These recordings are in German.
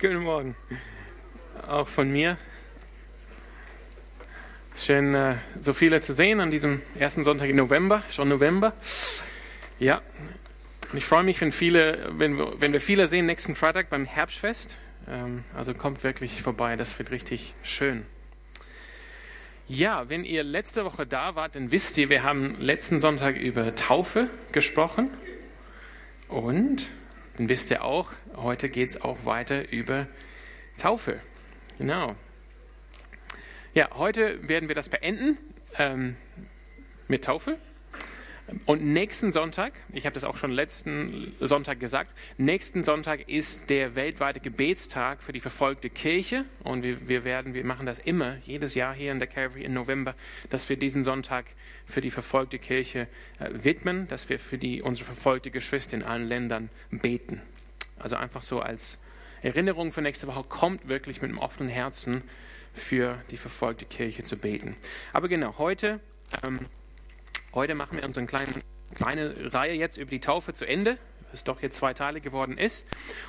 Guten Morgen. Auch von mir. Schön, äh, so viele zu sehen an diesem ersten Sonntag im November, schon November. Ja, und ich freue mich, wenn, viele, wenn, wir, wenn wir viele sehen nächsten Freitag beim Herbstfest. Ähm, also kommt wirklich vorbei, das wird richtig schön. Ja, wenn ihr letzte Woche da wart, dann wisst ihr, wir haben letzten Sonntag über Taufe gesprochen. Und dann wisst ihr auch, heute geht es auch weiter über Taufe. Genau. Ja, heute werden wir das beenden ähm, mit Taufe. Und nächsten Sonntag, ich habe das auch schon letzten Sonntag gesagt, nächsten Sonntag ist der weltweite Gebetstag für die verfolgte Kirche. Und wir, wir, werden, wir machen das immer, jedes Jahr hier in der Calvary im November, dass wir diesen Sonntag für die verfolgte Kirche äh, widmen, dass wir für die, unsere verfolgte Geschwister in allen Ländern beten. Also einfach so als Erinnerung für nächste Woche, kommt wirklich mit einem offenen Herzen für die verfolgte Kirche zu beten. Aber genau, heute... Ähm, Heute machen wir unsere kleine, kleine Reihe jetzt über die Taufe zu Ende, was doch jetzt zwei Teile geworden ist.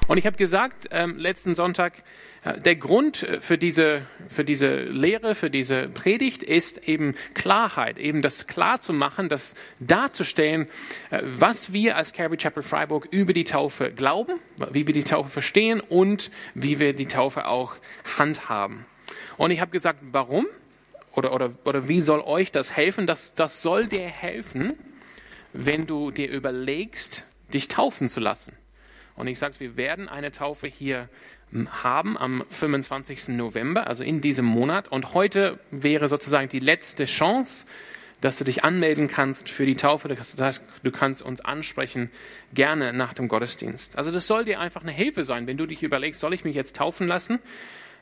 Und ich habe gesagt, ähm, letzten Sonntag, äh, der Grund äh, für diese, für diese Lehre, für diese Predigt ist eben Klarheit, eben das klar zu machen, das darzustellen, äh, was wir als Calvary Chapel Freiburg über die Taufe glauben, wie wir die Taufe verstehen und wie wir die Taufe auch handhaben. Und ich habe gesagt, warum? Oder, oder, oder wie soll euch das helfen? Das, das soll dir helfen, wenn du dir überlegst, dich taufen zu lassen. Und ich sage wir werden eine Taufe hier haben am 25. November, also in diesem Monat. Und heute wäre sozusagen die letzte Chance, dass du dich anmelden kannst für die Taufe. Das heißt, du kannst uns ansprechen, gerne nach dem Gottesdienst. Also das soll dir einfach eine Hilfe sein, wenn du dich überlegst, soll ich mich jetzt taufen lassen?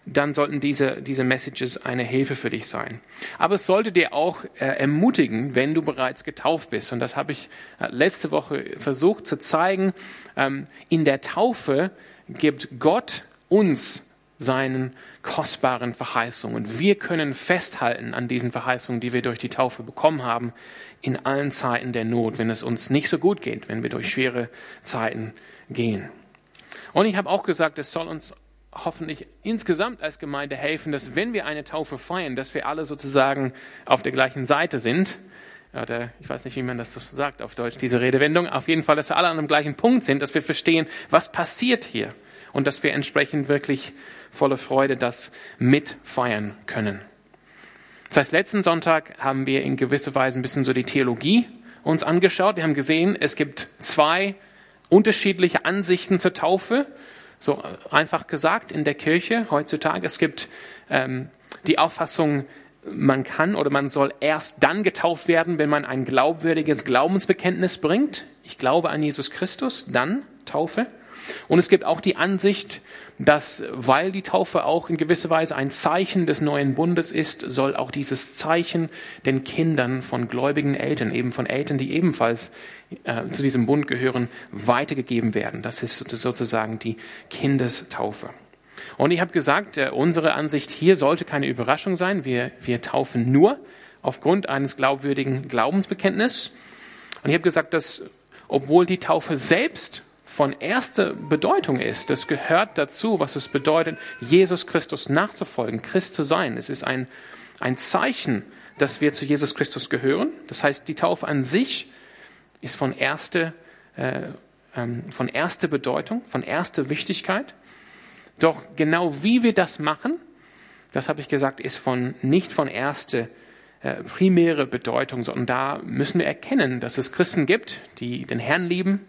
Dann sollten diese, diese Messages eine Hilfe für dich sein. Aber es sollte dir auch äh, ermutigen, wenn du bereits getauft bist. Und das habe ich äh, letzte Woche versucht zu zeigen. Ähm, in der Taufe gibt Gott uns seinen kostbaren Verheißungen. Wir können festhalten an diesen Verheißungen, die wir durch die Taufe bekommen haben, in allen Zeiten der Not, wenn es uns nicht so gut geht, wenn wir durch schwere Zeiten gehen. Und ich habe auch gesagt, es soll uns hoffentlich insgesamt als Gemeinde helfen, dass wenn wir eine Taufe feiern, dass wir alle sozusagen auf der gleichen Seite sind. Oder ich weiß nicht, wie man das so sagt auf Deutsch, diese Redewendung. Auf jeden Fall, dass wir alle an dem gleichen Punkt sind, dass wir verstehen, was passiert hier. Und dass wir entsprechend wirklich voller Freude das mitfeiern können. Das heißt, letzten Sonntag haben wir in gewisser Weise ein bisschen so die Theologie uns angeschaut. Wir haben gesehen, es gibt zwei unterschiedliche Ansichten zur Taufe. So einfach gesagt in der Kirche heutzutage. Es gibt ähm, die Auffassung, man kann oder man soll erst dann getauft werden, wenn man ein glaubwürdiges Glaubensbekenntnis bringt. Ich glaube an Jesus Christus, dann Taufe. Und es gibt auch die Ansicht, dass, weil die Taufe auch in gewisser Weise ein Zeichen des neuen Bundes ist, soll auch dieses Zeichen den Kindern von gläubigen Eltern, eben von Eltern, die ebenfalls äh, zu diesem Bund gehören, weitergegeben werden. Das ist sozusagen die Kindestaufe. Und ich habe gesagt, äh, unsere Ansicht hier sollte keine Überraschung sein. Wir, wir taufen nur aufgrund eines glaubwürdigen Glaubensbekenntnisses. Und ich habe gesagt, dass obwohl die Taufe selbst von erster Bedeutung ist. Das gehört dazu, was es bedeutet, Jesus Christus nachzufolgen, Christ zu sein. Es ist ein, ein Zeichen, dass wir zu Jesus Christus gehören. Das heißt, die Taufe an sich ist von erster, äh, ähm, von erster Bedeutung, von erster Wichtigkeit. Doch genau wie wir das machen, das habe ich gesagt, ist von, nicht von erster äh, primäre Bedeutung, sondern da müssen wir erkennen, dass es Christen gibt, die den Herrn lieben,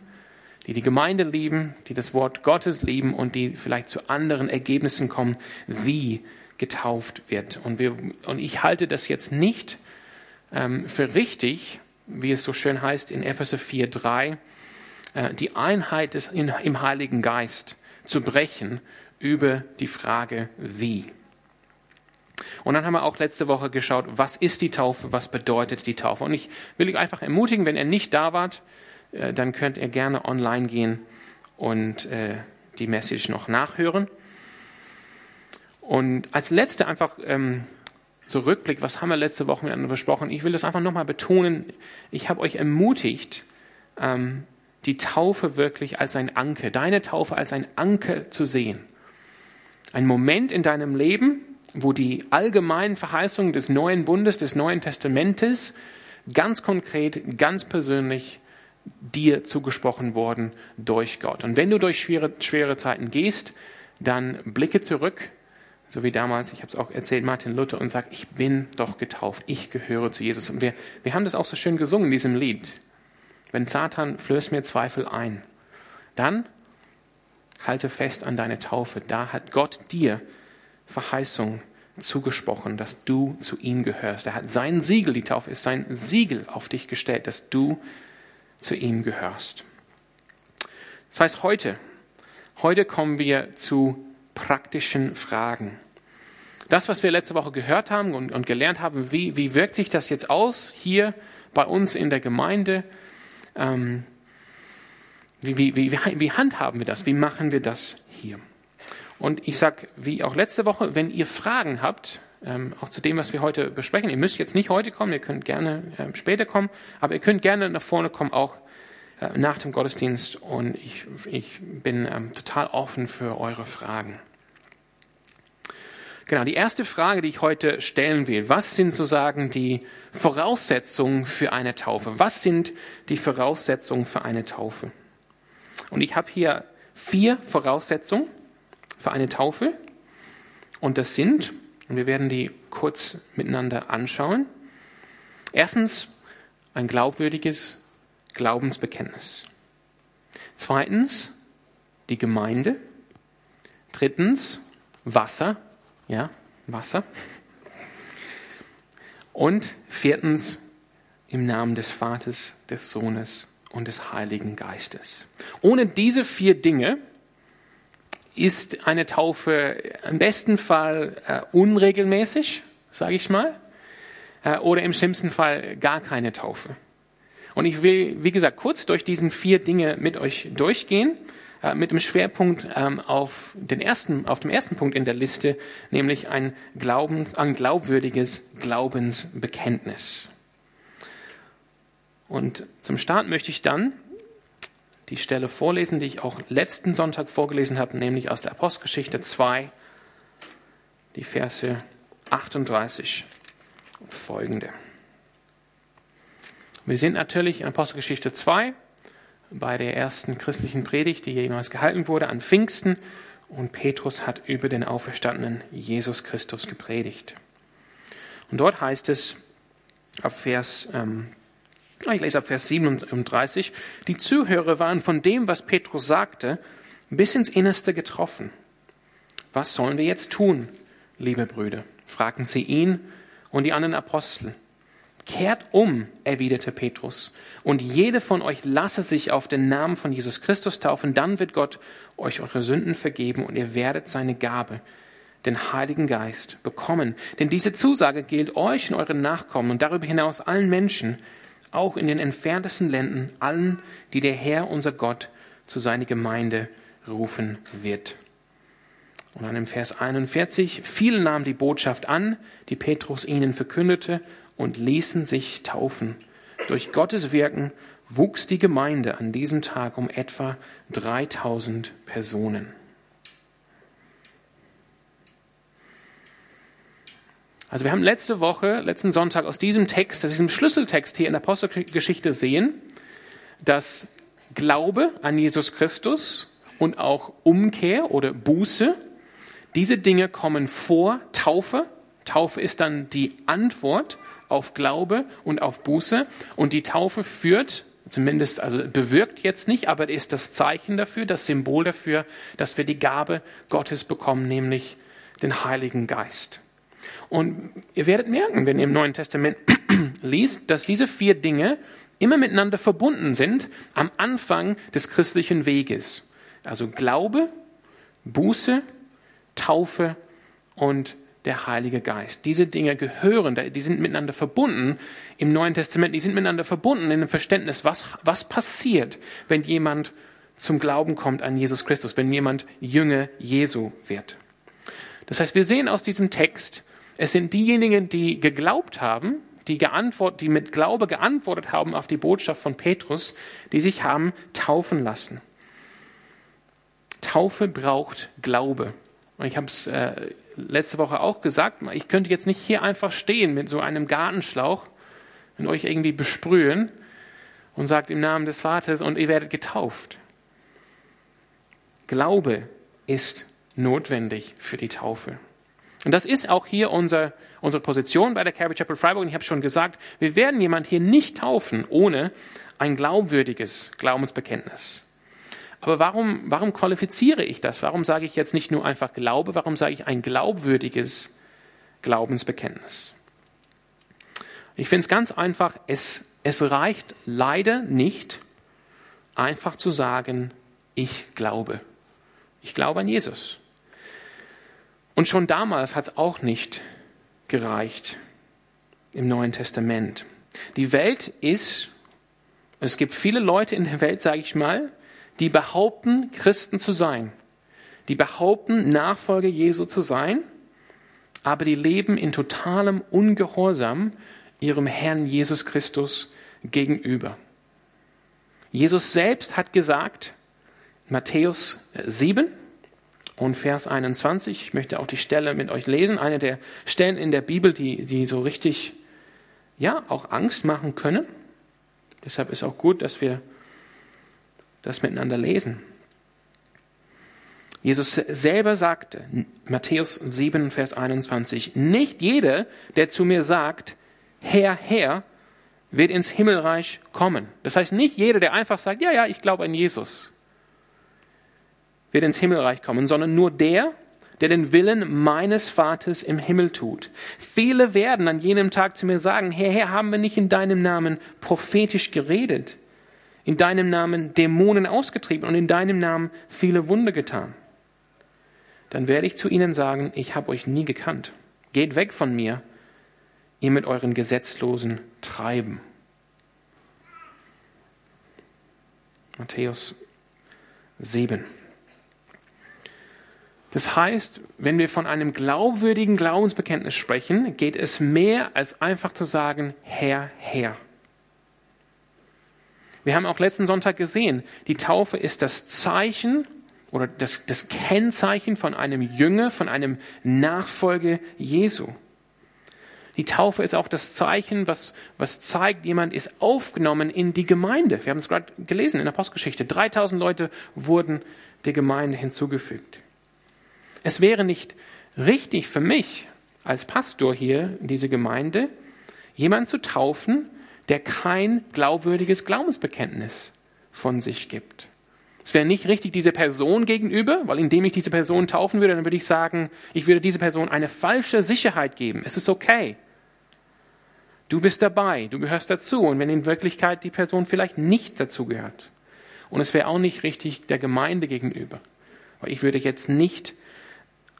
die die Gemeinde lieben, die das Wort Gottes lieben und die vielleicht zu anderen Ergebnissen kommen, wie getauft wird. Und, wir, und ich halte das jetzt nicht ähm, für richtig, wie es so schön heißt in Epheser 4.3, äh, die Einheit des, in, im Heiligen Geist zu brechen über die Frage wie. Und dann haben wir auch letzte Woche geschaut, was ist die Taufe, was bedeutet die Taufe. Und ich will euch einfach ermutigen, wenn ihr nicht da wart, dann könnt ihr gerne online gehen und äh, die Message noch nachhören. Und als letzte einfach ähm, so Rückblick, was haben wir letzte Woche miteinander besprochen? Ich will das einfach nochmal betonen. Ich habe euch ermutigt, ähm, die Taufe wirklich als ein Anker, deine Taufe als ein Anker zu sehen. Ein Moment in deinem Leben, wo die allgemeinen Verheißungen des neuen Bundes, des Neuen Testamentes ganz konkret, ganz persönlich dir zugesprochen worden durch Gott. Und wenn du durch schwere, schwere Zeiten gehst, dann blicke zurück, so wie damals, ich habe es auch erzählt, Martin Luther, und sag, ich bin doch getauft, ich gehöre zu Jesus. Und wir, wir haben das auch so schön gesungen in diesem Lied. Wenn Satan flößt mir Zweifel ein, dann halte fest an deine Taufe. Da hat Gott dir Verheißung zugesprochen, dass du zu ihm gehörst. Er hat sein Siegel, die Taufe ist sein Siegel auf dich gestellt, dass du zu ihm gehörst. Das heißt, heute, heute kommen wir zu praktischen Fragen. Das, was wir letzte Woche gehört haben und, und gelernt haben, wie, wie wirkt sich das jetzt aus hier bei uns in der Gemeinde? Ähm, wie, wie, wie, wie handhaben wir das? Wie machen wir das hier? Und ich sage, wie auch letzte Woche, wenn ihr Fragen habt, ähm, auch zu dem, was wir heute besprechen, ihr müsst jetzt nicht heute kommen, ihr könnt gerne äh, später kommen, aber ihr könnt gerne nach vorne kommen, auch äh, nach dem Gottesdienst. Und ich, ich bin ähm, total offen für eure Fragen. Genau, die erste Frage, die ich heute stellen will, was sind sozusagen die Voraussetzungen für eine Taufe? Was sind die Voraussetzungen für eine Taufe? Und ich habe hier vier Voraussetzungen für eine Taufe. Und das sind, und wir werden die kurz miteinander anschauen. Erstens, ein glaubwürdiges Glaubensbekenntnis. Zweitens, die Gemeinde. Drittens, Wasser. Ja, Wasser. Und viertens, im Namen des Vaters, des Sohnes und des Heiligen Geistes. Ohne diese vier Dinge ist eine Taufe im besten Fall äh, unregelmäßig, sage ich mal, äh, oder im schlimmsten Fall gar keine Taufe. Und ich will, wie gesagt, kurz durch diesen vier Dinge mit euch durchgehen, äh, mit dem Schwerpunkt ähm, auf, den ersten, auf dem ersten Punkt in der Liste, nämlich ein, Glaubens, ein glaubwürdiges Glaubensbekenntnis. Und zum Start möchte ich dann die Stelle vorlesen, die ich auch letzten Sonntag vorgelesen habe, nämlich aus der Apostelgeschichte 2, die Verse 38 und folgende. Wir sind natürlich in Apostelgeschichte 2 bei der ersten christlichen Predigt, die jemals gehalten wurde, an Pfingsten. Und Petrus hat über den auferstandenen Jesus Christus gepredigt. Und dort heißt es ab Vers ähm, ich lese ab Vers 37. Die Zuhörer waren von dem, was Petrus sagte, bis ins Innerste getroffen. Was sollen wir jetzt tun, liebe Brüder? fragten sie ihn und die anderen Apostel. Kehrt um, erwiderte Petrus, und jede von euch lasse sich auf den Namen von Jesus Christus taufen, dann wird Gott euch eure Sünden vergeben und ihr werdet seine Gabe, den Heiligen Geist, bekommen. Denn diese Zusage gilt euch und euren Nachkommen und darüber hinaus allen Menschen, auch in den entferntesten Ländern, allen, die der Herr, unser Gott, zu seiner Gemeinde rufen wird. Und dann im Vers 41, viele nahmen die Botschaft an, die Petrus ihnen verkündete, und ließen sich taufen. Durch Gottes Wirken wuchs die Gemeinde an diesem Tag um etwa 3000 Personen. Also wir haben letzte Woche, letzten Sonntag aus diesem Text, aus diesem Schlüsseltext hier in der Apostelgeschichte sehen, dass Glaube an Jesus Christus und auch Umkehr oder Buße, diese Dinge kommen vor Taufe. Taufe ist dann die Antwort auf Glaube und auf Buße und die Taufe führt zumindest, also bewirkt jetzt nicht, aber ist das Zeichen dafür, das Symbol dafür, dass wir die Gabe Gottes bekommen, nämlich den Heiligen Geist. Und ihr werdet merken, wenn ihr im Neuen Testament liest, dass diese vier Dinge immer miteinander verbunden sind am Anfang des christlichen Weges. Also Glaube, Buße, Taufe und der Heilige Geist. Diese Dinge gehören, die sind miteinander verbunden im Neuen Testament, die sind miteinander verbunden in dem Verständnis, was, was passiert, wenn jemand zum Glauben kommt an Jesus Christus, wenn jemand Jünger Jesu wird. Das heißt, wir sehen aus diesem Text, es sind diejenigen, die geglaubt haben, die, geantwortet, die mit Glaube geantwortet haben auf die Botschaft von Petrus, die sich haben taufen lassen. Taufe braucht Glaube. Und ich habe es äh, letzte Woche auch gesagt, ich könnte jetzt nicht hier einfach stehen mit so einem Gartenschlauch und euch irgendwie besprühen und sagt im Namen des Vaters und ihr werdet getauft. Glaube ist notwendig für die Taufe. Und das ist auch hier unser, unsere Position bei der Calvary Chapel Freiburg. Und ich habe schon gesagt, wir werden jemand hier nicht taufen ohne ein glaubwürdiges Glaubensbekenntnis. Aber warum, warum qualifiziere ich das? Warum sage ich jetzt nicht nur einfach Glaube? Warum sage ich ein glaubwürdiges Glaubensbekenntnis? Ich finde es ganz einfach, es, es reicht leider nicht, einfach zu sagen, ich glaube. Ich glaube an Jesus. Und schon damals hat es auch nicht gereicht im Neuen Testament. Die Welt ist, es gibt viele Leute in der Welt, sage ich mal, die behaupten, Christen zu sein, die behaupten, Nachfolger Jesu zu sein, aber die leben in totalem Ungehorsam ihrem Herrn Jesus Christus gegenüber. Jesus selbst hat gesagt, Matthäus 7 und Vers 21, ich möchte auch die Stelle mit euch lesen, eine der Stellen in der Bibel, die, die so richtig, ja, auch Angst machen können. Deshalb ist auch gut, dass wir das miteinander lesen. Jesus selber sagte, Matthäus 7, Vers 21, nicht jeder, der zu mir sagt, Herr, Herr, wird ins Himmelreich kommen. Das heißt, nicht jeder, der einfach sagt, ja, ja, ich glaube an Jesus, wird ins Himmelreich kommen, sondern nur der, der den Willen meines Vaters im Himmel tut. Viele werden an jenem Tag zu mir sagen, Herr, Herr, haben wir nicht in deinem Namen prophetisch geredet? in deinem Namen Dämonen ausgetrieben und in deinem Namen viele Wunder getan. Dann werde ich zu ihnen sagen, ich habe euch nie gekannt. Geht weg von mir, ihr mit euren gesetzlosen Treiben. Matthäus 7. Das heißt, wenn wir von einem glaubwürdigen Glaubensbekenntnis sprechen, geht es mehr als einfach zu sagen, Herr, Herr. Wir haben auch letzten Sonntag gesehen, die Taufe ist das Zeichen oder das, das Kennzeichen von einem Jünger, von einem Nachfolge Jesu. Die Taufe ist auch das Zeichen, was, was zeigt, jemand ist aufgenommen in die Gemeinde. Wir haben es gerade gelesen in der Postgeschichte. 3000 Leute wurden der Gemeinde hinzugefügt. Es wäre nicht richtig für mich als Pastor hier in dieser Gemeinde, jemanden zu taufen, der kein glaubwürdiges Glaubensbekenntnis von sich gibt. Es wäre nicht richtig dieser Person gegenüber, weil indem ich diese Person taufen würde, dann würde ich sagen, ich würde dieser Person eine falsche Sicherheit geben. Es ist okay. Du bist dabei, du gehörst dazu. Und wenn in Wirklichkeit die Person vielleicht nicht dazu gehört. Und es wäre auch nicht richtig der Gemeinde gegenüber. Weil ich würde jetzt nicht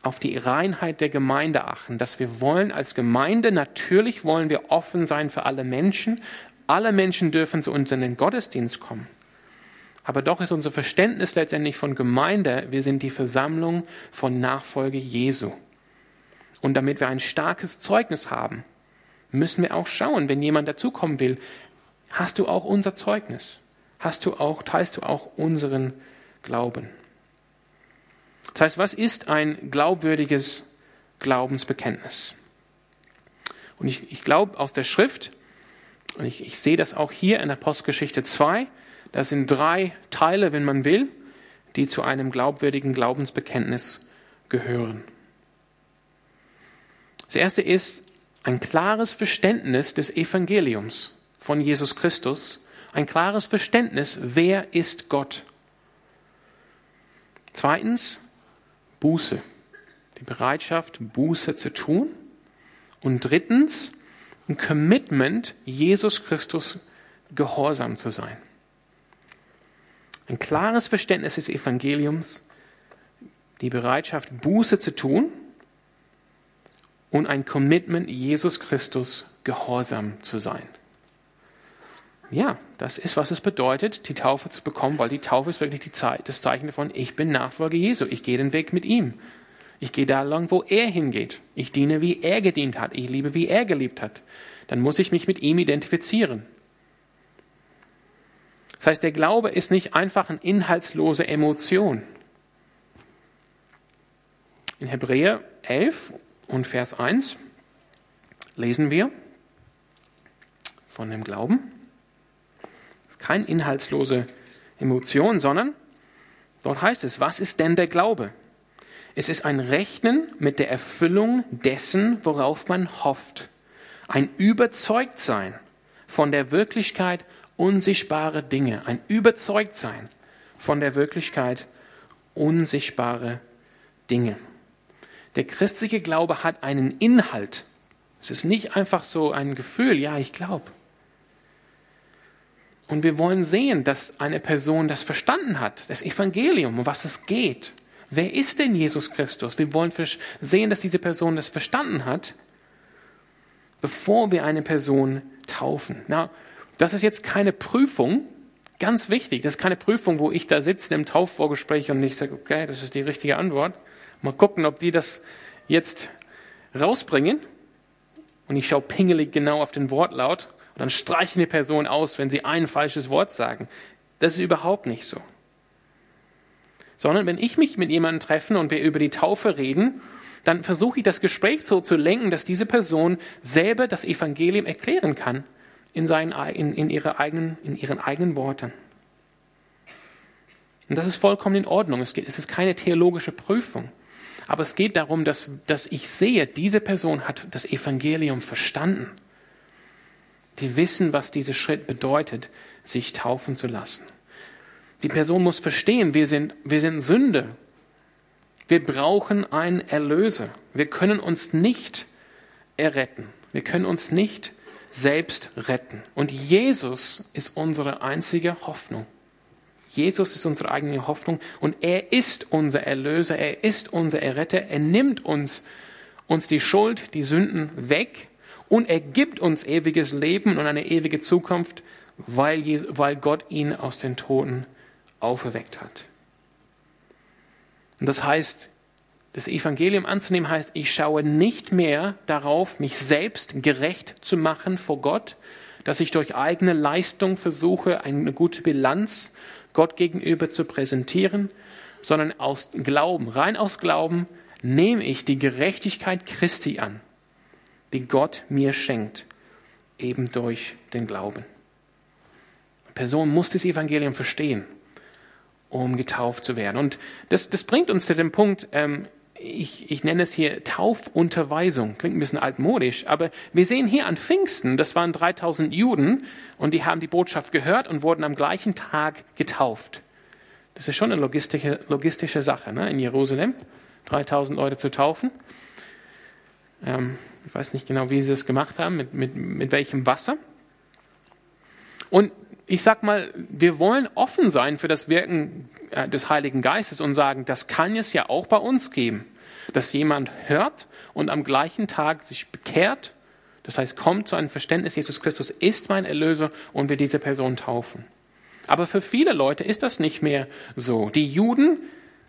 auf die Reinheit der Gemeinde achten, dass wir wollen als Gemeinde, natürlich wollen wir offen sein für alle Menschen. Alle Menschen dürfen zu uns in den Gottesdienst kommen. Aber doch ist unser Verständnis letztendlich von Gemeinde, wir sind die Versammlung von Nachfolge Jesu. Und damit wir ein starkes Zeugnis haben, müssen wir auch schauen, wenn jemand dazukommen will, hast du auch unser Zeugnis? Hast du auch, teilst du auch unseren Glauben? Das heißt, was ist ein glaubwürdiges Glaubensbekenntnis? Und ich, ich glaube aus der Schrift, und ich, ich sehe das auch hier in der Postgeschichte 2, das sind drei Teile, wenn man will, die zu einem glaubwürdigen Glaubensbekenntnis gehören. Das erste ist ein klares Verständnis des Evangeliums von Jesus Christus, ein klares Verständnis, wer ist Gott. Zweitens, Buße. Die Bereitschaft, Buße zu tun. Und drittens, ein Commitment, Jesus Christus gehorsam zu sein. Ein klares Verständnis des Evangeliums, die Bereitschaft, Buße zu tun und ein Commitment, Jesus Christus gehorsam zu sein. Ja, das ist, was es bedeutet, die Taufe zu bekommen, weil die Taufe ist wirklich Zeit, das Zeichen davon, ich bin Nachfolger Jesu, ich gehe den Weg mit ihm. Ich gehe da lang, wo er hingeht. Ich diene, wie er gedient hat. Ich liebe, wie er geliebt hat. Dann muss ich mich mit ihm identifizieren. Das heißt, der Glaube ist nicht einfach eine inhaltslose Emotion. In Hebräer 11 und Vers 1 lesen wir von dem Glauben. Keine inhaltslose Emotion, sondern dort heißt es, was ist denn der Glaube? Es ist ein Rechnen mit der Erfüllung dessen, worauf man hofft. Ein Überzeugtsein von der Wirklichkeit unsichtbarer Dinge. Ein Überzeugtsein von der Wirklichkeit unsichtbarer Dinge. Der christliche Glaube hat einen Inhalt. Es ist nicht einfach so ein Gefühl, ja, ich glaube. Und wir wollen sehen, dass eine Person das verstanden hat, das Evangelium, um was es geht. Wer ist denn Jesus Christus? Wir wollen sehen, dass diese Person das verstanden hat, bevor wir eine Person taufen. Na, das ist jetzt keine Prüfung, ganz wichtig, das ist keine Prüfung, wo ich da sitze im Taufvorgespräch und ich sage, okay, das ist die richtige Antwort. Mal gucken, ob die das jetzt rausbringen. Und ich schaue pingelig genau auf den Wortlaut dann streiche eine Person aus, wenn sie ein falsches Wort sagen. Das ist überhaupt nicht so sondern wenn ich mich mit jemandem treffe und wir über die Taufe reden, dann versuche ich das Gespräch so zu lenken, dass diese Person selber das Evangelium erklären kann in, seinen, in, in, ihre eigenen, in ihren eigenen Worten. Und das ist vollkommen in Ordnung. Es, geht, es ist keine theologische Prüfung. Aber es geht darum, dass, dass ich sehe, diese Person hat das Evangelium verstanden. Die wissen, was dieser Schritt bedeutet, sich taufen zu lassen. Die Person muss verstehen, wir sind, wir sind Sünde. Wir brauchen einen Erlöser. Wir können uns nicht erretten. Wir können uns nicht selbst retten. Und Jesus ist unsere einzige Hoffnung. Jesus ist unsere eigene Hoffnung und er ist unser Erlöser, er ist unser Erretter, er nimmt uns, uns die Schuld, die Sünden weg und er gibt uns ewiges Leben und eine ewige Zukunft, weil, weil Gott ihn aus den Toten auferweckt hat. Und das heißt, das Evangelium anzunehmen heißt, ich schaue nicht mehr darauf, mich selbst gerecht zu machen vor Gott, dass ich durch eigene Leistung versuche, eine gute Bilanz Gott gegenüber zu präsentieren, sondern aus Glauben, rein aus Glauben, nehme ich die Gerechtigkeit Christi an, die Gott mir schenkt, eben durch den Glauben. Eine Person muss das Evangelium verstehen um getauft zu werden. Und das, das bringt uns zu dem Punkt, ähm, ich, ich nenne es hier Taufunterweisung. Klingt ein bisschen altmodisch, aber wir sehen hier an Pfingsten, das waren 3000 Juden und die haben die Botschaft gehört und wurden am gleichen Tag getauft. Das ist schon eine logistische, logistische Sache ne? in Jerusalem, 3000 Leute zu taufen. Ähm, ich weiß nicht genau, wie sie das gemacht haben, mit, mit, mit welchem Wasser. Und ich sag mal, wir wollen offen sein für das Wirken äh, des Heiligen Geistes und sagen, das kann es ja auch bei uns geben, dass jemand hört und am gleichen Tag sich bekehrt, das heißt, kommt zu einem Verständnis, Jesus Christus ist mein Erlöser und wir diese Person taufen. Aber für viele Leute ist das nicht mehr so. Die Juden,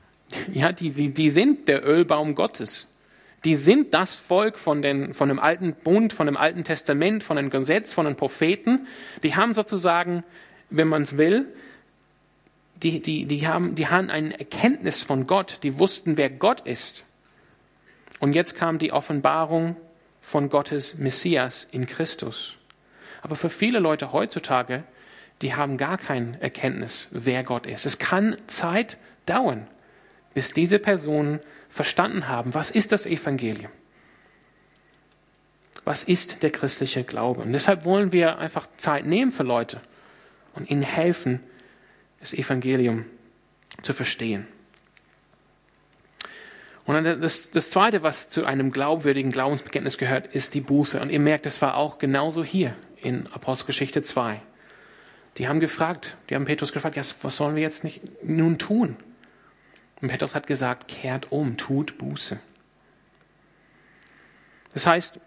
ja, die, die, die sind der Ölbaum Gottes. Die sind das Volk von, den, von dem alten Bund, von dem alten Testament, von dem Gesetz, von den Propheten. Die haben sozusagen, wenn man es will, die, die, die, haben, die haben eine Erkenntnis von Gott. Die wussten, wer Gott ist. Und jetzt kam die Offenbarung von Gottes Messias in Christus. Aber für viele Leute heutzutage, die haben gar keine Erkenntnis, wer Gott ist. Es kann Zeit dauern, bis diese Personen verstanden haben, was ist das Evangelium? Was ist der christliche Glaube? Und deshalb wollen wir einfach Zeit nehmen für Leute und ihnen helfen, das Evangelium zu verstehen. Und dann das, das Zweite, was zu einem glaubwürdigen Glaubensbekenntnis gehört, ist die Buße. Und ihr merkt, das war auch genauso hier in Apostelgeschichte 2. Die haben gefragt, die haben Petrus gefragt, was sollen wir jetzt nicht nun tun? Und Petrus hat gesagt, kehrt um, tut Buße. Das heißt,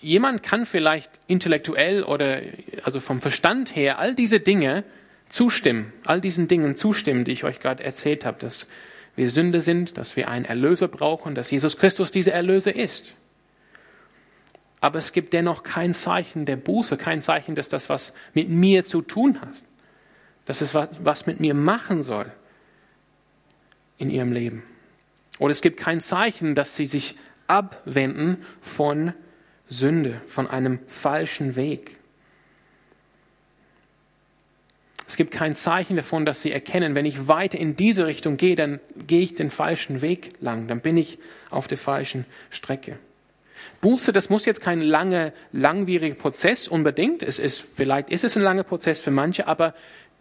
jemand kann vielleicht intellektuell oder also vom Verstand her all diese Dinge zustimmen, all diesen Dingen zustimmen, die ich euch gerade erzählt habe, dass wir Sünde sind, dass wir einen Erlöser brauchen, dass Jesus Christus dieser Erlöser ist. Aber es gibt dennoch kein Zeichen der Buße, kein Zeichen, dass das was mit mir zu tun hat, dass es was mit mir machen soll in ihrem Leben. Oder es gibt kein Zeichen, dass sie sich abwenden von Sünde, von einem falschen Weg. Es gibt kein Zeichen davon, dass sie erkennen, wenn ich weiter in diese Richtung gehe, dann gehe ich den falschen Weg lang, dann bin ich auf der falschen Strecke. Buße, das muss jetzt kein langer, langwieriger Prozess unbedingt. Es ist, vielleicht ist es ein langer Prozess für manche, aber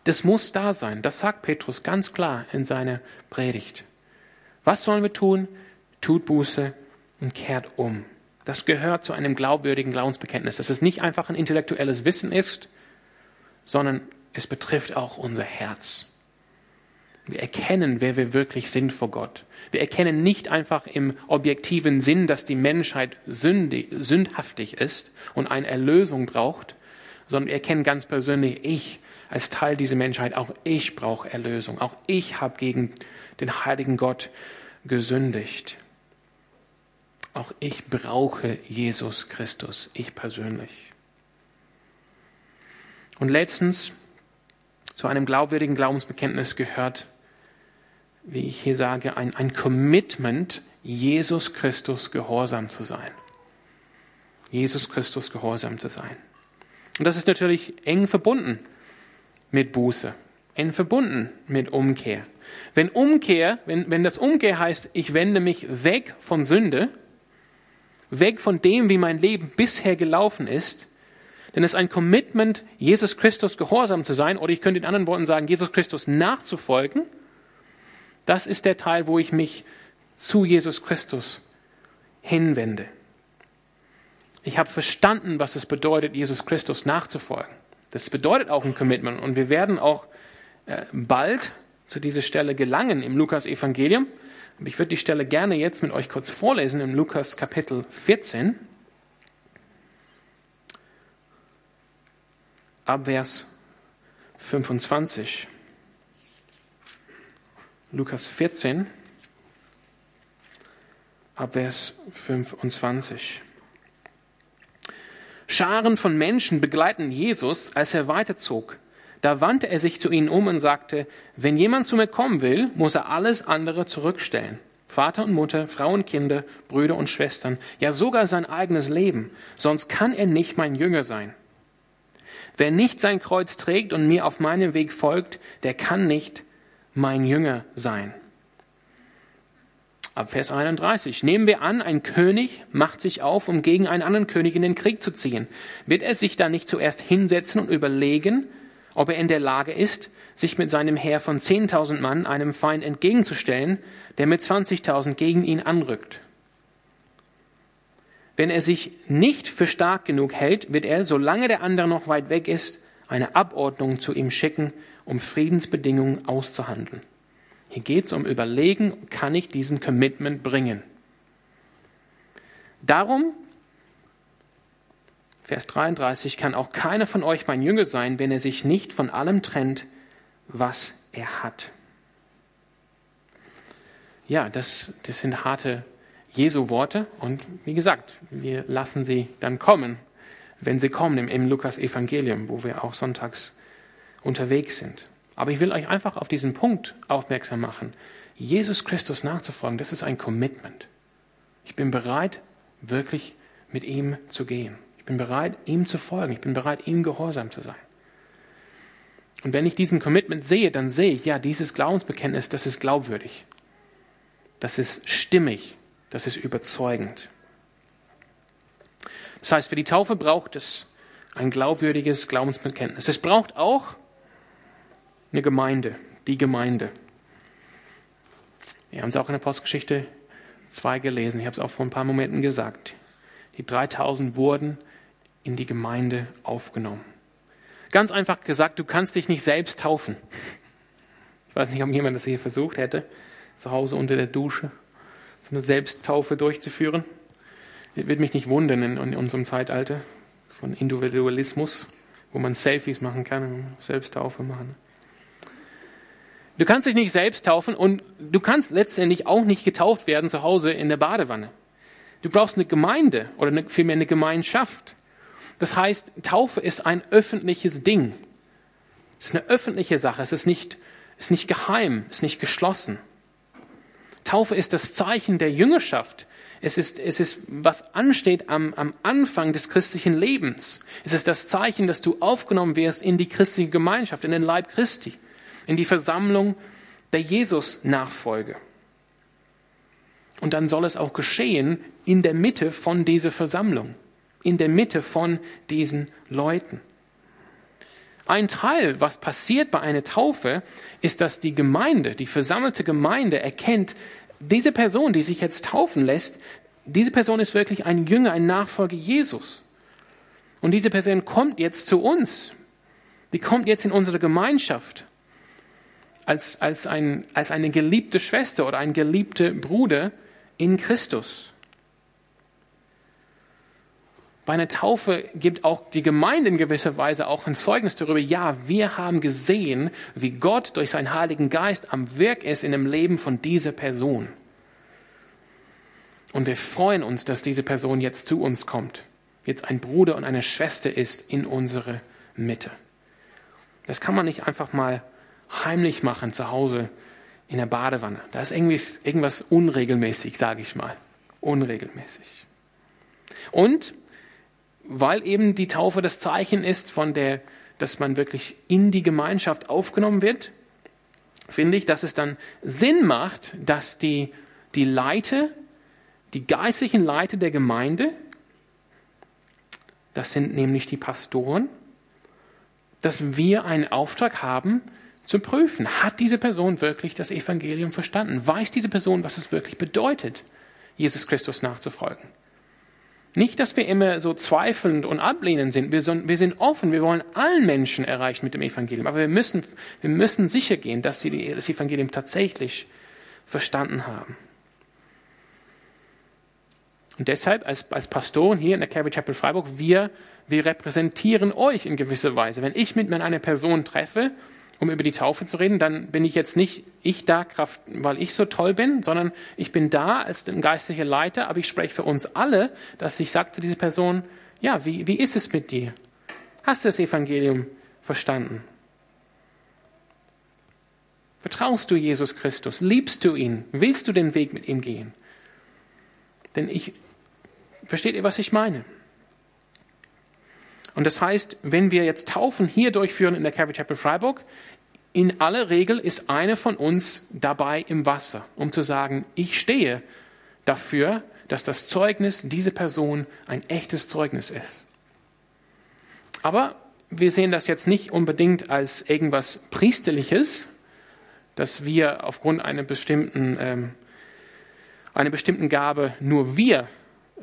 das muss da sein. Das sagt Petrus ganz klar in seiner Predigt. Was sollen wir tun? Tut Buße und kehrt um. Das gehört zu einem glaubwürdigen Glaubensbekenntnis, dass es nicht einfach ein intellektuelles Wissen ist, sondern es betrifft auch unser Herz. Wir erkennen, wer wir wirklich sind vor Gott. Wir erkennen nicht einfach im objektiven Sinn, dass die Menschheit sündhaftig ist und eine Erlösung braucht, sondern wir erkennen ganz persönlich, ich als Teil dieser Menschheit, auch ich brauche Erlösung. Auch ich habe gegen den heiligen Gott gesündigt. Auch ich brauche Jesus Christus, ich persönlich. Und letztens, zu einem glaubwürdigen Glaubensbekenntnis gehört, wie ich hier sage, ein, ein Commitment, Jesus Christus gehorsam zu sein. Jesus Christus gehorsam zu sein. Und das ist natürlich eng verbunden mit Buße, eng verbunden mit Umkehr. Wenn Umkehr, wenn, wenn das Umkehr heißt, ich wende mich weg von Sünde, weg von dem, wie mein Leben bisher gelaufen ist, denn es ist ein Commitment, Jesus Christus gehorsam zu sein, oder ich könnte in anderen Worten sagen, Jesus Christus nachzufolgen. Das ist der Teil, wo ich mich zu Jesus Christus hinwende. Ich habe verstanden, was es bedeutet, Jesus Christus nachzufolgen. Das bedeutet auch ein Commitment. Und wir werden auch äh, bald zu dieser Stelle gelangen im Lukas-Evangelium. Ich würde die Stelle gerne jetzt mit euch kurz vorlesen im Lukas Kapitel 14. ab Vers 25. Lukas 14, ab Vers 25. Scharen von Menschen begleiten Jesus, als er weiterzog. Da wandte er sich zu ihnen um und sagte, wenn jemand zu mir kommen will, muss er alles andere zurückstellen. Vater und Mutter, Frau und Kinder, Brüder und Schwestern, ja sogar sein eigenes Leben, sonst kann er nicht mein Jünger sein. Wer nicht sein Kreuz trägt und mir auf meinem Weg folgt, der kann nicht mein Jünger sein. Ab Vers 31. Nehmen wir an, ein König macht sich auf, um gegen einen anderen König in den Krieg zu ziehen. Wird er sich da nicht zuerst hinsetzen und überlegen, ob er in der Lage ist, sich mit seinem Heer von 10.000 Mann einem Feind entgegenzustellen, der mit 20.000 gegen ihn anrückt? Wenn er sich nicht für stark genug hält, wird er, solange der andere noch weit weg ist, eine Abordnung zu ihm schicken, um Friedensbedingungen auszuhandeln. Hier geht es um Überlegen, kann ich diesen Commitment bringen? Darum, Vers 33, kann auch keiner von euch mein Jünger sein, wenn er sich nicht von allem trennt, was er hat. Ja, das, das sind harte Jesu Worte und wie gesagt, wir lassen sie dann kommen, wenn sie kommen im, im Lukas Evangelium, wo wir auch sonntags unterwegs sind. Aber ich will euch einfach auf diesen Punkt aufmerksam machen. Jesus Christus nachzufolgen, das ist ein Commitment. Ich bin bereit, wirklich mit ihm zu gehen. Ich bin bereit, ihm zu folgen. Ich bin bereit, ihm gehorsam zu sein. Und wenn ich diesen Commitment sehe, dann sehe ich, ja, dieses Glaubensbekenntnis, das ist glaubwürdig. Das ist stimmig. Das ist überzeugend. Das heißt, für die Taufe braucht es ein glaubwürdiges Glaubensbekenntnis. Es braucht auch eine Gemeinde, die Gemeinde. Wir haben es auch in der Postgeschichte 2 gelesen. Ich habe es auch vor ein paar Momenten gesagt. Die 3000 wurden in die Gemeinde aufgenommen. Ganz einfach gesagt, du kannst dich nicht selbst taufen. Ich weiß nicht, ob jemand das hier versucht hätte, zu Hause unter der Dusche so eine Selbsttaufe durchzuführen. Wird mich nicht wundern in, in unserem Zeitalter von Individualismus, wo man Selfies machen kann und Selbsttaufe machen. Du kannst dich nicht selbst taufen und du kannst letztendlich auch nicht getauft werden zu Hause in der Badewanne. Du brauchst eine Gemeinde oder eine, vielmehr eine Gemeinschaft. Das heißt, Taufe ist ein öffentliches Ding. Es ist eine öffentliche Sache. Es ist nicht, ist nicht geheim, es ist nicht geschlossen. Taufe ist das Zeichen der Jüngerschaft. Es ist, es ist was ansteht am, am Anfang des christlichen Lebens. Es ist das Zeichen, dass du aufgenommen wirst in die christliche Gemeinschaft, in den Leib Christi, in die Versammlung der Jesus-Nachfolge. Und dann soll es auch geschehen in der Mitte von dieser Versammlung, in der Mitte von diesen Leuten. Ein Teil, was passiert bei einer Taufe, ist, dass die Gemeinde, die versammelte Gemeinde erkennt, diese Person, die sich jetzt taufen lässt, diese Person ist wirklich ein Jünger, ein Nachfolger Jesus. Und diese Person kommt jetzt zu uns. Die kommt jetzt in unsere Gemeinschaft als, als, ein, als eine geliebte Schwester oder ein geliebter Bruder in Christus. Bei einer Taufe gibt auch die Gemeinde in gewisser Weise auch ein Zeugnis darüber, ja, wir haben gesehen, wie Gott durch seinen Heiligen Geist am Werk ist in dem Leben von dieser Person. Und wir freuen uns, dass diese Person jetzt zu uns kommt, jetzt ein Bruder und eine Schwester ist in unserer Mitte. Das kann man nicht einfach mal heimlich machen zu Hause in der Badewanne. Da ist irgendwie irgendwas unregelmäßig, sage ich mal. Unregelmäßig. Und weil eben die Taufe das Zeichen ist von der, dass man wirklich in die Gemeinschaft aufgenommen wird, finde ich, dass es dann Sinn macht, dass die, die Leiter, die geistlichen Leiter der Gemeinde, das sind nämlich die Pastoren, dass wir einen Auftrag haben, zu prüfen, hat diese Person wirklich das Evangelium verstanden? Weiß diese Person, was es wirklich bedeutet, Jesus Christus nachzufolgen? Nicht, dass wir immer so zweifelnd und ablehnend sind. Wir sind, offen. Wir wollen allen Menschen erreichen mit dem Evangelium. Aber wir müssen, wir müssen sicher gehen, dass sie das Evangelium tatsächlich verstanden haben. Und deshalb als, als Pastoren hier in der Calvary Chapel Freiburg, wir, wir repräsentieren euch in gewisser Weise. Wenn ich mit mir eine Person treffe, um über die Taufe zu reden, dann bin ich jetzt nicht ich da, Kraft, weil ich so toll bin, sondern ich bin da als ein geistlicher Leiter, aber ich spreche für uns alle, dass ich sage zu dieser Person, ja, wie, wie ist es mit dir? Hast du das Evangelium verstanden? Vertraust du Jesus Christus? Liebst du ihn? Willst du den Weg mit ihm gehen? Denn ich, versteht ihr, was ich meine? Und das heißt, wenn wir jetzt Taufen hier durchführen in der Calvary Chapel Freiburg, in aller Regel ist eine von uns dabei im Wasser, um zu sagen, ich stehe dafür, dass das Zeugnis dieser Person ein echtes Zeugnis ist. Aber wir sehen das jetzt nicht unbedingt als irgendwas Priesterliches, dass wir aufgrund einer bestimmten, ähm, einer bestimmten Gabe nur wir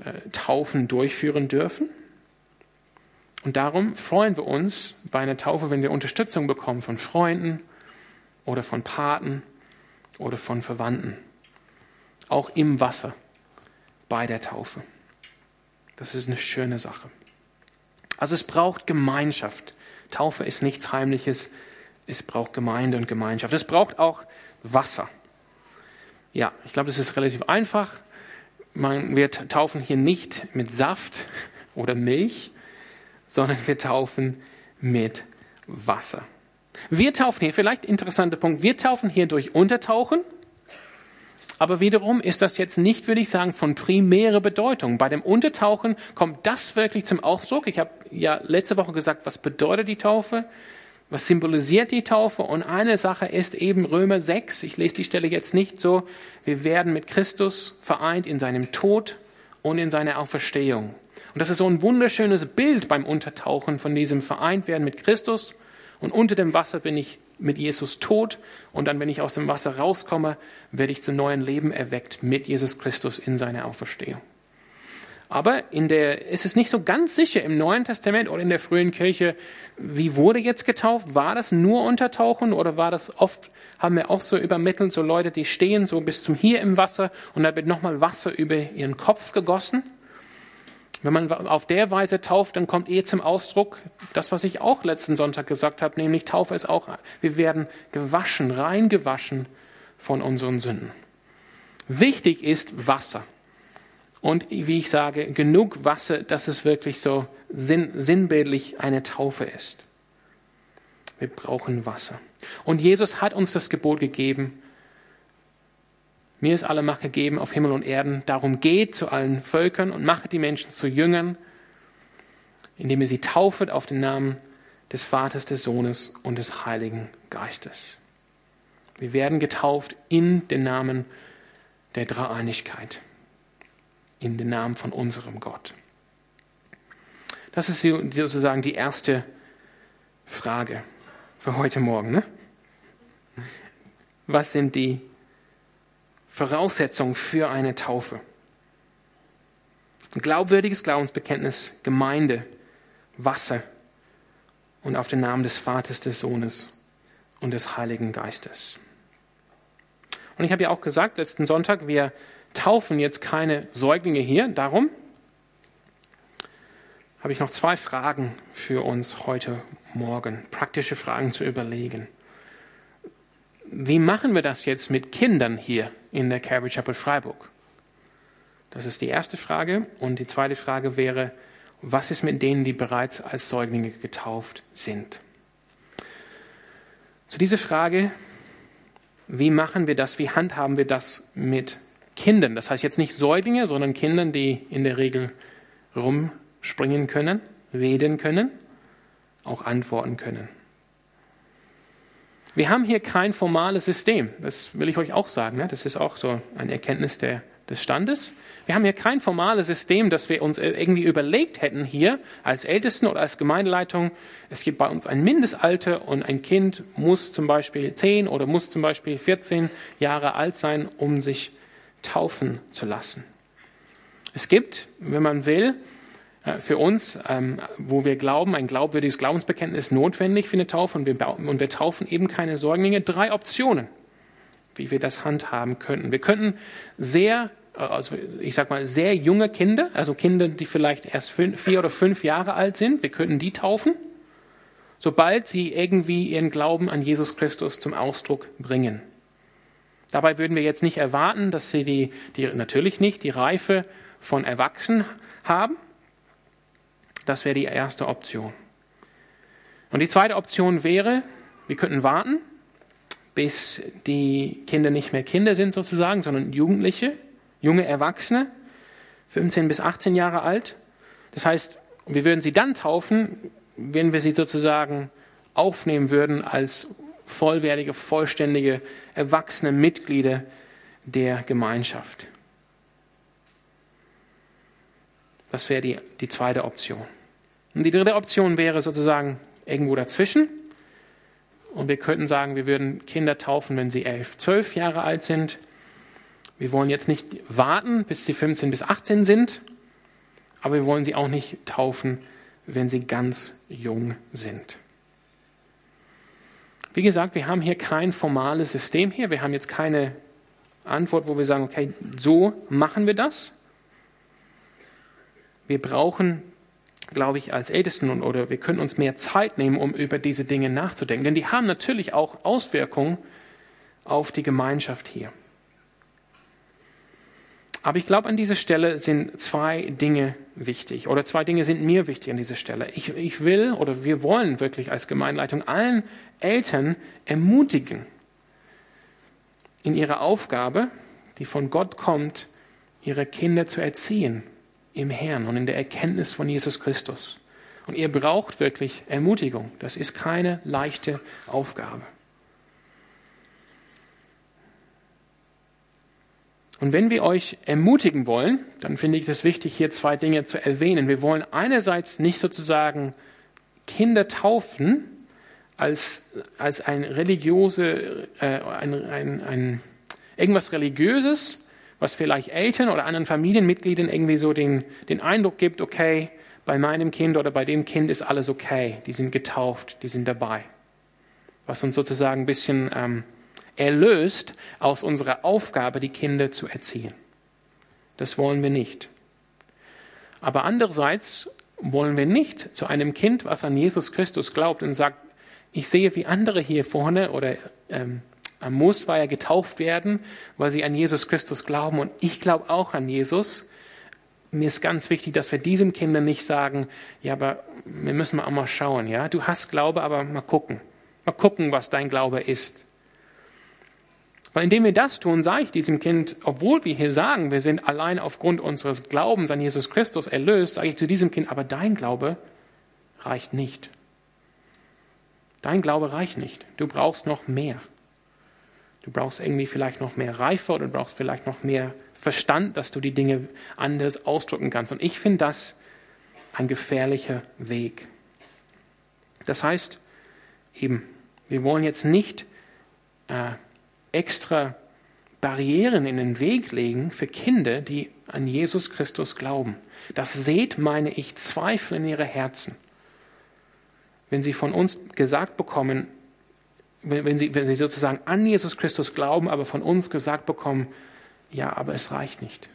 äh, Taufen durchführen dürfen, und darum freuen wir uns bei einer Taufe, wenn wir Unterstützung bekommen von Freunden oder von Paten oder von Verwandten. Auch im Wasser bei der Taufe. Das ist eine schöne Sache. Also es braucht Gemeinschaft. Taufe ist nichts Heimliches. Es braucht Gemeinde und Gemeinschaft. Es braucht auch Wasser. Ja, ich glaube, das ist relativ einfach. Man, wir taufen hier nicht mit Saft oder Milch, sondern wir taufen mit Wasser. Wir taufen hier, vielleicht interessanter Punkt, wir taufen hier durch Untertauchen, aber wiederum ist das jetzt nicht, würde ich sagen, von primärer Bedeutung. Bei dem Untertauchen kommt das wirklich zum Ausdruck. Ich habe ja letzte Woche gesagt, was bedeutet die Taufe? Was symbolisiert die Taufe? Und eine Sache ist eben Römer 6. Ich lese die Stelle jetzt nicht so. Wir werden mit Christus vereint in seinem Tod und in seiner Auferstehung. Und das ist so ein wunderschönes Bild beim Untertauchen von diesem Vereintwerden mit Christus. Und unter dem Wasser bin ich mit Jesus tot. Und dann, wenn ich aus dem Wasser rauskomme, werde ich zum neuen Leben erweckt mit Jesus Christus in seiner Auferstehung. Aber in der, ist es nicht so ganz sicher im Neuen Testament oder in der frühen Kirche, wie wurde jetzt getauft? War das nur Untertauchen oder war das oft, haben wir auch so übermittelt, so Leute, die stehen so bis zum hier im Wasser und da wird nochmal Wasser über ihren Kopf gegossen? Wenn man auf der Weise tauft, dann kommt eh zum Ausdruck das, was ich auch letzten Sonntag gesagt habe, nämlich Taufe ist auch, wir werden gewaschen, rein gewaschen von unseren Sünden. Wichtig ist Wasser. Und wie ich sage, genug Wasser, dass es wirklich so sinn, sinnbildlich eine Taufe ist. Wir brauchen Wasser. Und Jesus hat uns das Gebot gegeben, Mir ist alle Macht gegeben auf Himmel und Erden. Darum geht zu allen Völkern und macht die Menschen zu Jüngern, indem ihr sie taufet auf den Namen des Vaters, des Sohnes und des Heiligen Geistes. Wir werden getauft in den Namen der Dreieinigkeit, in den Namen von unserem Gott. Das ist sozusagen die erste Frage für heute Morgen. Ne? Was sind die Voraussetzungen für eine Taufe? Ein glaubwürdiges Glaubensbekenntnis, Gemeinde, Wasser und auf den Namen des Vaters, des Sohnes und des Heiligen Geistes. Und ich habe ja auch gesagt, letzten Sonntag, wir taufen jetzt keine Säuglinge hier. Darum habe ich noch zwei Fragen für uns heute Morgen, praktische Fragen zu überlegen. Wie machen wir das jetzt mit Kindern hier in der Calvary Chapel Freiburg? Das ist die erste Frage. Und die zweite Frage wäre, was ist mit denen, die bereits als Säuglinge getauft sind? Zu dieser Frage, wie machen wir das, wie handhaben wir das mit Kindern? Das heißt jetzt nicht Säuglinge, sondern Kindern, die in der Regel rum springen können, reden können, auch antworten können. Wir haben hier kein formales System. Das will ich euch auch sagen. Ne? Das ist auch so eine Erkenntnis der, des Standes. Wir haben hier kein formales System, das wir uns irgendwie überlegt hätten hier als Ältesten oder als Gemeindeleitung. Es gibt bei uns ein Mindestalter und ein Kind muss zum Beispiel 10 oder muss zum Beispiel 14 Jahre alt sein, um sich taufen zu lassen. Es gibt, wenn man will, für uns, ähm, wo wir glauben, ein glaubwürdiges Glaubensbekenntnis notwendig für eine Taufe und wir, und wir taufen eben keine Säuglinge, drei Optionen, wie wir das handhaben könnten. Wir könnten sehr, äh, also ich sag mal, sehr junge Kinder, also Kinder, die vielleicht erst fünf, vier oder fünf Jahre alt sind, wir könnten die taufen, sobald sie irgendwie ihren Glauben an Jesus Christus zum Ausdruck bringen. Dabei würden wir jetzt nicht erwarten, dass sie die, die natürlich nicht die Reife von Erwachsenen haben, das wäre die erste Option. Und die zweite Option wäre, wir könnten warten, bis die Kinder nicht mehr Kinder sind sozusagen, sondern Jugendliche, junge Erwachsene, 15 bis 18 Jahre alt. Das heißt, wir würden sie dann taufen, wenn wir sie sozusagen aufnehmen würden als vollwertige, vollständige, erwachsene Mitglieder der Gemeinschaft. Das wäre die, die zweite Option. Und die dritte Option wäre sozusagen irgendwo dazwischen. Und wir könnten sagen, wir würden Kinder taufen, wenn sie elf, zwölf Jahre alt sind. Wir wollen jetzt nicht warten, bis sie 15 bis 18 sind, aber wir wollen sie auch nicht taufen, wenn sie ganz jung sind. Wie gesagt, wir haben hier kein formales System hier. Wir haben jetzt keine Antwort, wo wir sagen, okay, so machen wir das. Wir brauchen, glaube ich, als Ältesten oder wir können uns mehr Zeit nehmen, um über diese Dinge nachzudenken. Denn die haben natürlich auch Auswirkungen auf die Gemeinschaft hier. Aber ich glaube, an dieser Stelle sind zwei Dinge wichtig oder zwei Dinge sind mir wichtig an dieser Stelle. Ich, ich will oder wir wollen wirklich als Gemeinleitung allen Eltern ermutigen, in ihrer Aufgabe, die von Gott kommt, ihre Kinder zu erziehen im Herrn und in der Erkenntnis von Jesus Christus. Und ihr braucht wirklich Ermutigung. Das ist keine leichte Aufgabe. Und wenn wir euch ermutigen wollen, dann finde ich es wichtig, hier zwei Dinge zu erwähnen. Wir wollen einerseits nicht sozusagen Kinder taufen als, als ein religiöse, äh, ein, ein, ein, irgendwas Religiöses, was vielleicht Eltern oder anderen Familienmitgliedern irgendwie so den, den Eindruck gibt, okay, bei meinem Kind oder bei dem Kind ist alles okay, die sind getauft, die sind dabei. Was uns sozusagen ein bisschen ähm, erlöst aus unserer Aufgabe, die Kinder zu erziehen. Das wollen wir nicht. Aber andererseits wollen wir nicht zu einem Kind, was an Jesus Christus glaubt und sagt, ich sehe, wie andere hier vorne oder ähm, muss war ja getauft werden, weil sie an Jesus Christus glauben und ich glaube auch an Jesus. Mir ist ganz wichtig, dass wir diesem Kinder nicht sagen, ja, aber wir müssen auch mal schauen, ja. Du hast Glaube, aber mal gucken. Mal gucken, was dein Glaube ist. Weil indem wir das tun, sage ich diesem Kind, obwohl wir hier sagen, wir sind allein aufgrund unseres Glaubens an Jesus Christus erlöst, sage ich zu diesem Kind, aber dein Glaube reicht nicht. Dein Glaube reicht nicht. Du brauchst noch mehr. Du brauchst irgendwie vielleicht noch mehr Reife oder du brauchst vielleicht noch mehr Verstand, dass du die Dinge anders ausdrücken kannst. Und ich finde das ein gefährlicher Weg. Das heißt, eben, wir wollen jetzt nicht äh, extra Barrieren in den Weg legen für Kinder, die an Jesus Christus glauben. Das seht, meine ich, Zweifel in ihre Herzen. Wenn sie von uns gesagt bekommen, wenn sie, wenn sie sozusagen an Jesus Christus glauben, aber von uns gesagt bekommen, ja, aber es reicht nicht.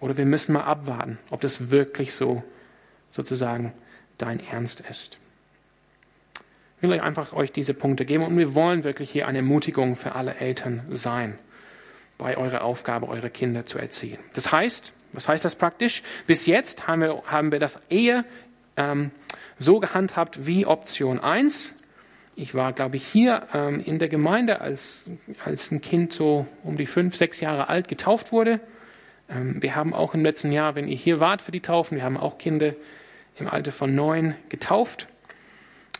Oder wir müssen mal abwarten, ob das wirklich so sozusagen dein Ernst ist. Ich will euch einfach euch diese Punkte geben und wir wollen wirklich hier eine Ermutigung für alle Eltern sein, bei eurer Aufgabe, eure Kinder zu erziehen. Das heißt, was heißt das praktisch? Bis jetzt haben wir, haben wir das eher ähm, so gehandhabt wie Option 1. Ich war, glaube ich, hier ähm, in der Gemeinde, als, als ein Kind so um die fünf, sechs Jahre alt getauft wurde. Ähm, wir haben auch im letzten Jahr, wenn ihr hier wart für die Taufen, wir haben auch Kinder im Alter von neun getauft.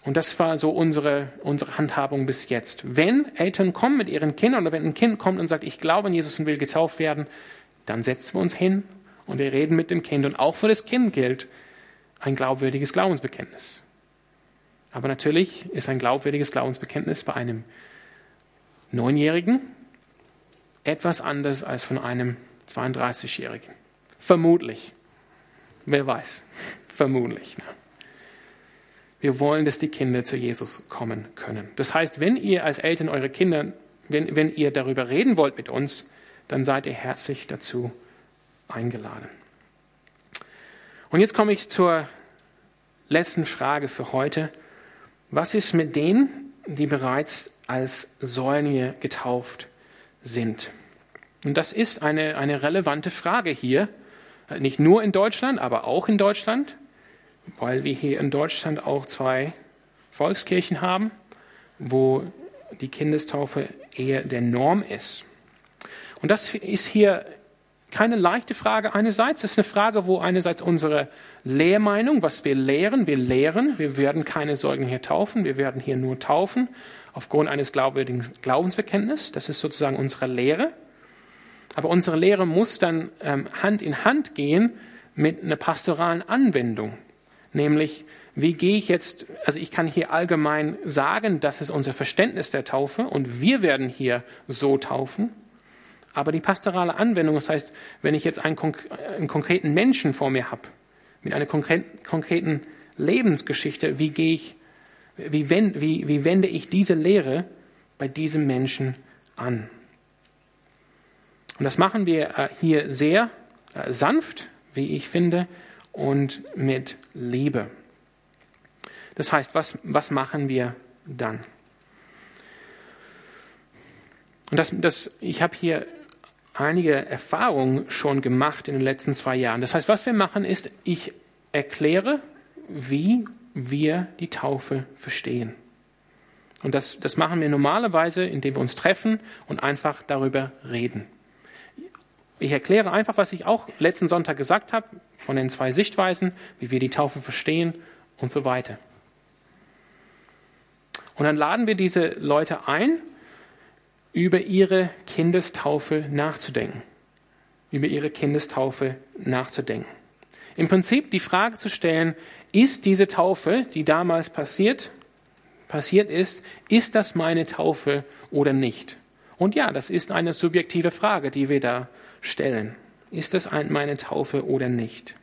Und das war so unsere, unsere Handhabung bis jetzt. Wenn Eltern kommen mit ihren Kindern oder wenn ein Kind kommt und sagt, ich glaube an Jesus und will getauft werden, dann setzen wir uns hin und wir reden mit dem Kind. Und auch für das Kind gilt ein glaubwürdiges Glaubensbekenntnis. Aber natürlich ist ein glaubwürdiges Glaubensbekenntnis bei einem Neunjährigen etwas anders als von einem 32-Jährigen. Vermutlich. Wer weiß. Vermutlich. Ne? Wir wollen, dass die Kinder zu Jesus kommen können. Das heißt, wenn ihr als Eltern eure Kinder, wenn, wenn ihr darüber reden wollt mit uns, dann seid ihr herzlich dazu eingeladen. Und jetzt komme ich zur letzten Frage für heute. Was ist mit denen, die bereits als Säulinge getauft sind? Und das ist eine, eine relevante Frage hier, nicht nur in Deutschland, aber auch in Deutschland weil wir hier in Deutschland auch zwei Volkskirchen haben, wo die Kindestaufe eher der Norm ist. Und das ist hier keine leichte Frage einerseits. Es ist eine Frage, wo einerseits unsere Lehrmeinung, was wir lehren, wir lehren, wir werden keine Säugen hier taufen, wir werden hier nur taufen aufgrund eines glaubwürdigen Glaubensbekenntnisses. Das ist sozusagen unsere Lehre. Aber unsere Lehre muss dann ähm, Hand in Hand gehen mit einer pastoralen Anwendung. Nämlich, wie gehe ich jetzt, also ich kann hier allgemein sagen, das ist unser Verständnis der Taufe und wir werden hier so taufen. Aber die pastorale Anwendung, das heißt, wenn ich jetzt einen, einen konkreten Menschen vor mir habe, mit einer konkreten Lebensgeschichte, wie gehe ich, wie, wend, wie, wie wende ich diese Lehre bei diesem Menschen an? Und das machen wir äh, hier sehr äh, sanft, wie ich finde, und mit Liebe. Das heißt, was, was machen wir dann? Und das, das, ich habe hier einige Erfahrungen schon gemacht in den letzten zwei Jahren. Das heißt, was wir machen ist, ich erkläre, wie wir die Taufe verstehen. Und das, das machen wir normalerweise, indem wir uns treffen und einfach darüber reden. Ich erkläre einfach, was ich auch letzten Sonntag gesagt habe, von den zwei Sichtweisen, wie wir die Taufe verstehen und so weiter. Und dann laden wir diese Leute ein, über ihre Kindestaufe nachzudenken. Über ihre Kindestaufe nachzudenken. Im Prinzip die Frage zu stellen, ist diese Taufe, die damals passiert, passiert ist, ist das meine Taufe oder nicht? Und ja, das ist eine subjektive Frage, die wir da stellen. Ist das meine Taufe oder nicht?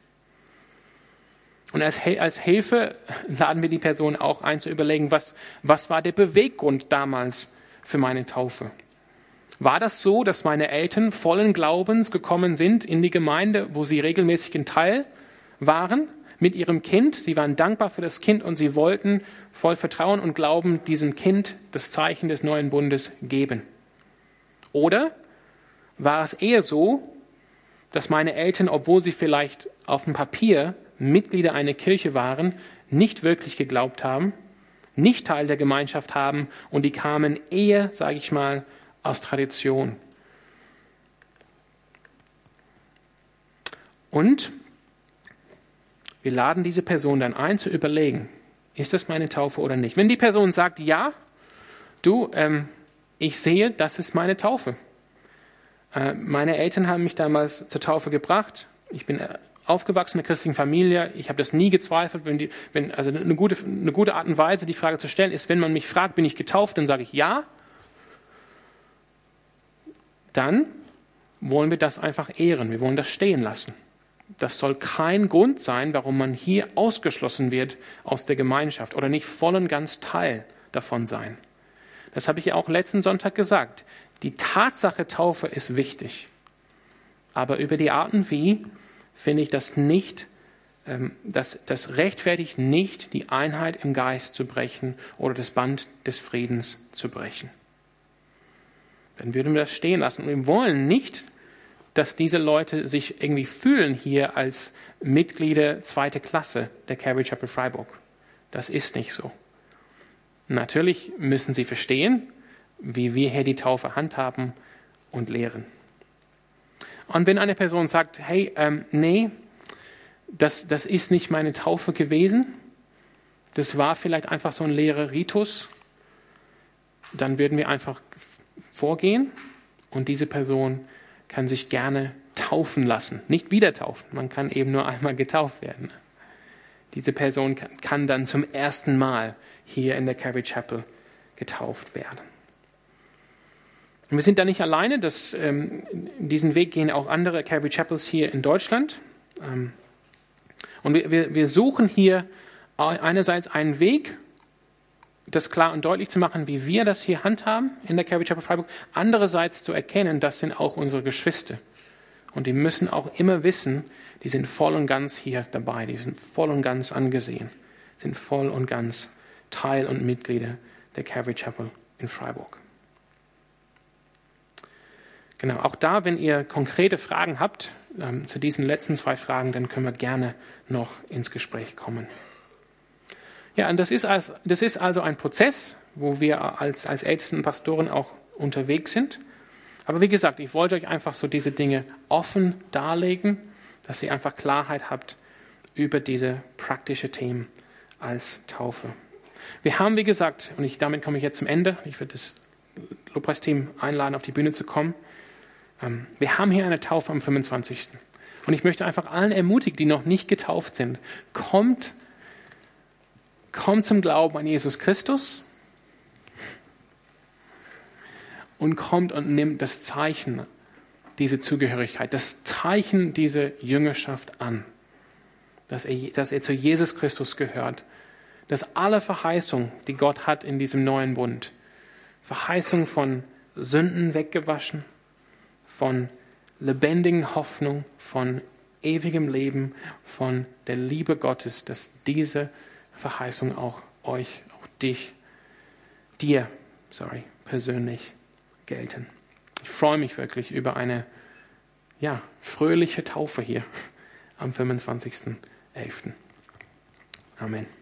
Und als, als Hilfe laden wir die Person auch ein zu überlegen, was, was war der Beweggrund damals für meine Taufe? War das so, dass meine Eltern vollen Glaubens gekommen sind in die Gemeinde, wo sie regelmäßig ein Teil waren mit ihrem Kind? Sie waren dankbar für das Kind und sie wollten voll Vertrauen und Glauben diesem Kind das Zeichen des neuen Bundes geben. Oder war es eher so, dass meine Eltern, obwohl sie vielleicht auf dem Papier Mitglieder einer Kirche waren, nicht wirklich geglaubt haben, nicht Teil der Gemeinschaft haben und die kamen eher, sage ich mal, aus Tradition. Und wir laden diese Person dann ein zu überlegen, ist das meine Taufe oder nicht? Wenn die Person sagt, ja, du, ähm, ich sehe, das ist meine Taufe. Äh, meine Eltern haben mich damals zur Taufe gebracht. Ich bin äh, aufgewachsen in einer christlichen Familie. Ich habe das nie gezweifelt. Wenn die, wenn, also eine gute, eine gute Art und Weise, die Frage zu stellen, ist, wenn man mich fragt, bin ich getauft, dann sage ich ja. Dann wollen wir das einfach ehren. Wir wollen das stehen lassen. Das soll kein Grund sein, warum man hier ausgeschlossen wird aus der Gemeinschaft oder nicht voll und ganz Teil davon sein. Das habe ich ja auch letzten Sonntag gesagt. Die Tatsache Taufe ist wichtig. Aber über die Arten wie finde ich das nicht, ähm, das, das rechtfertigt nicht, die Einheit im Geist zu brechen oder das Band des Friedens zu brechen. Dann würden wir das stehen lassen. Wir wollen nicht, dass diese Leute sich irgendwie fühlen hier als Mitglieder zweite Klasse der Calvary Chapel Freiburg. Das ist nicht so. Natürlich müssen sie verstehen, wie wir hier die Taufe handhaben und lehren. Und wenn eine Person sagt, hey, ähm, nee, das, das ist nicht meine Taufe gewesen, das war vielleicht einfach so ein leerer Ritus, dann würden wir einfach vorgehen und diese Person kann sich gerne taufen lassen. Nicht wieder taufen, man kann eben nur einmal getauft werden. Diese Person kann, kann dann zum ersten Mal hier in der Calvary Chapel getauft werden. Und wir sind da nicht alleine. Das, ähm, diesen Weg gehen auch andere Calvary Chapels hier in Deutschland. Ähm, und wir, wir, wir suchen hier einerseits einen Weg, das klar und deutlich zu machen, wie wir das hier handhaben in der Calvary Chapel Freiburg. Andererseits zu erkennen, das sind auch unsere Geschwister. Und die müssen auch immer wissen, die sind voll und ganz hier dabei, die sind voll und ganz angesehen, sind voll und ganz Teil und Mitglieder der Calvary Chapel in Freiburg. Genau, auch da, wenn ihr konkrete Fragen habt ähm, zu diesen letzten zwei Fragen, dann können wir gerne noch ins Gespräch kommen. Ja, und das ist, als, das ist also ein Prozess, wo wir als, als Ältesten Pastoren auch unterwegs sind. Aber wie gesagt, ich wollte euch einfach so diese Dinge offen darlegen, dass ihr einfach Klarheit habt über diese praktische Themen als Taufe. Wir haben, wie gesagt, und ich, damit komme ich jetzt zum Ende, ich werde das Lobpreisteam einladen, auf die Bühne zu kommen. Ähm, wir haben hier eine Taufe am 25. Und ich möchte einfach allen ermutigen, die noch nicht getauft sind, kommt, kommt zum Glauben an Jesus Christus und kommt und nimmt das Zeichen, diese Zugehörigkeit, das Zeichen dieser Jüngerschaft an, dass er, dass er zu Jesus Christus gehört, dass alle Verheißungen, die Gott hat in diesem neuen Bund, Verheißung von Sünden weggewaschen, von lebendigen Hoffnung, von ewigem Leben, von der Liebe Gottes, dass diese Verheißung auch euch, auch dich, dir, sorry, persönlich gelten. Ich freue mich wirklich über eine ja, fröhliche Taufe hier am 25.11. Amen.